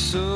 so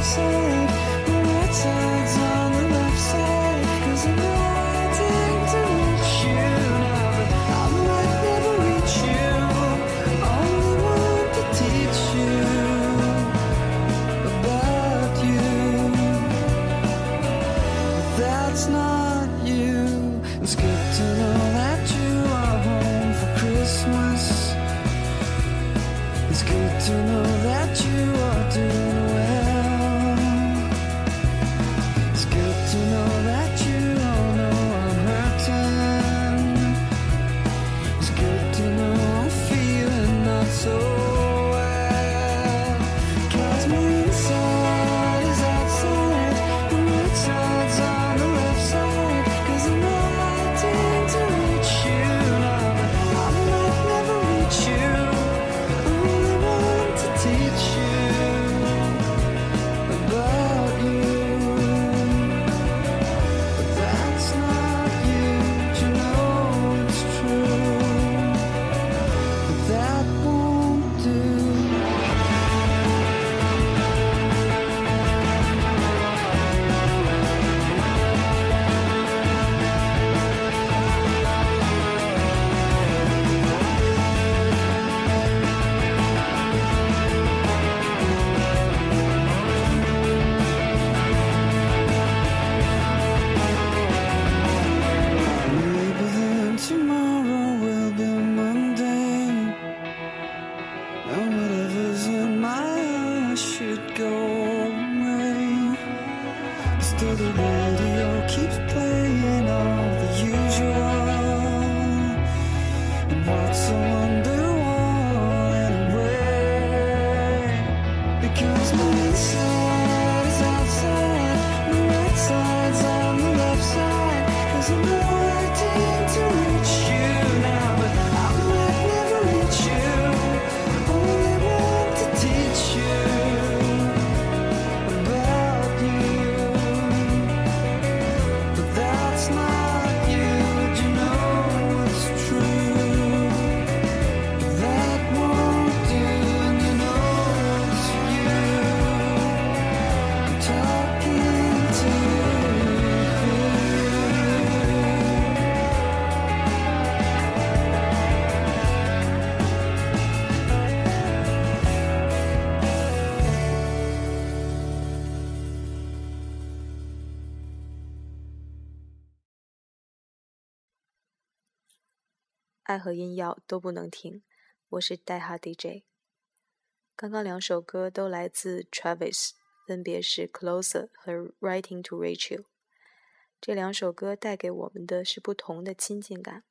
outside, my right side's on the left side. Cause I'm waiting kills me inside. 爱和音药都不能停》，我是代哈 DJ。刚刚两首歌都来自 Travis，分别是《Closer》和《Writing to Rachel》。这两首歌带给我们的是不同的亲近感。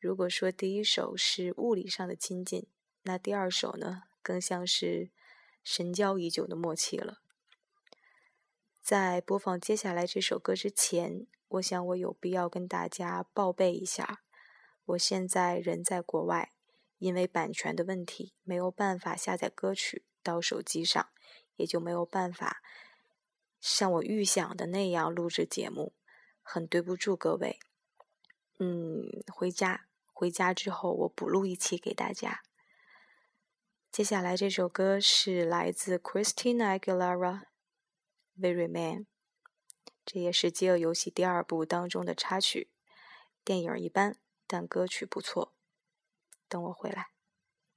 如果说第一首是物理上的亲近，那第二首呢，更像是神交已久的默契了。在播放接下来这首歌之前，我想我有必要跟大家报备一下，我现在人在国外，因为版权的问题，没有办法下载歌曲到手机上，也就没有办法像我预想的那样录制节目，很对不住各位。嗯，回家回家之后我补录一期给大家。接下来这首歌是来自 Christina Aguilera。Very Man，这也是《饥饿游戏》第二部当中的插曲。电影一般，但歌曲不错。等我回来，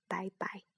拜拜。